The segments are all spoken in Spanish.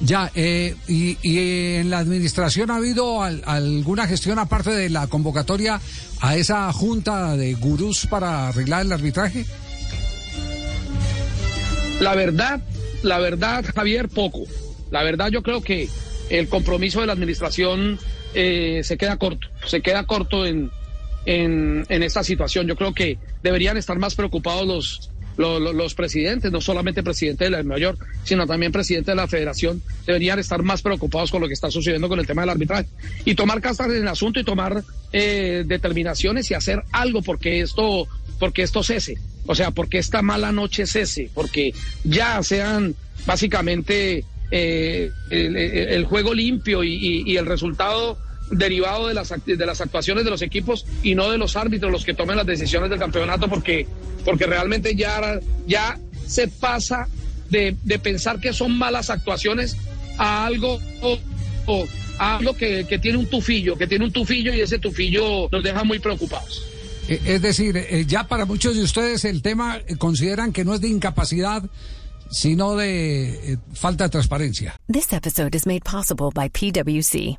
Ya, eh, y, y, en la administración ha habido alguna gestión aparte de la convocatoria a esa junta de gurús para arreglar el arbitraje? La verdad, la verdad, Javier, poco. La verdad, yo creo que el compromiso de la administración eh, se queda corto, se queda corto en, en, en esta situación. Yo creo que deberían estar más preocupados los los, presidentes, no solamente presidente de la Nueva York, sino también presidente de la federación, deberían estar más preocupados con lo que está sucediendo con el tema del arbitraje y tomar casas en el asunto y tomar eh, determinaciones y hacer algo porque esto, porque esto cese. O sea, porque esta mala noche cese, porque ya sean básicamente eh, el, juego limpio y el resultado derivado de las, de las actuaciones de los equipos y no de los árbitros los que tomen las decisiones del campeonato porque, porque realmente ya, ya se pasa de, de pensar que son malas actuaciones a algo o, a algo que, que, tiene un tufillo, que tiene un tufillo y ese tufillo nos deja muy preocupados. Eh, es decir, eh, ya para muchos de ustedes el tema eh, consideran que no es de incapacidad, sino de falta de transparencia. This episode is made possible by PwC.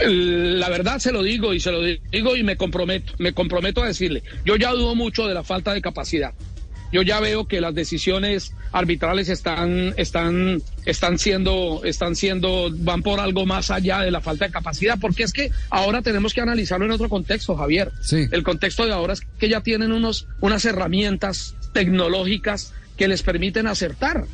La verdad se lo digo y se lo digo y me comprometo, me comprometo a decirle, yo ya dudo mucho de la falta de capacidad. Yo ya veo que las decisiones arbitrales están, están, están siendo, están siendo, van por algo más allá de la falta de capacidad, porque es que ahora tenemos que analizarlo en otro contexto, Javier. El contexto de ahora es que ya tienen unos, unas herramientas tecnológicas que les permiten acertar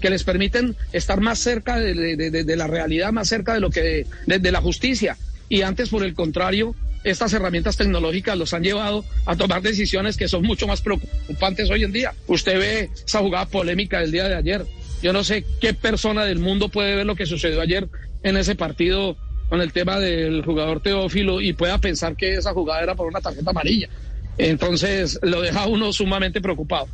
que les permiten estar más cerca de, la realidad, más cerca de lo que de, la justicia. Y antes, por el contrario, estas herramientas tecnológicas los han llevado a tomar decisiones que son mucho más preocupantes hoy en día. Usted ve esa jugada polémica del día de ayer. Yo no sé qué persona del mundo puede ver lo que sucedió ayer en ese partido con el tema del jugador Teófilo y pueda pensar que esa jugada era por una tarjeta amarilla. Entonces lo deja uno sumamente preocupado.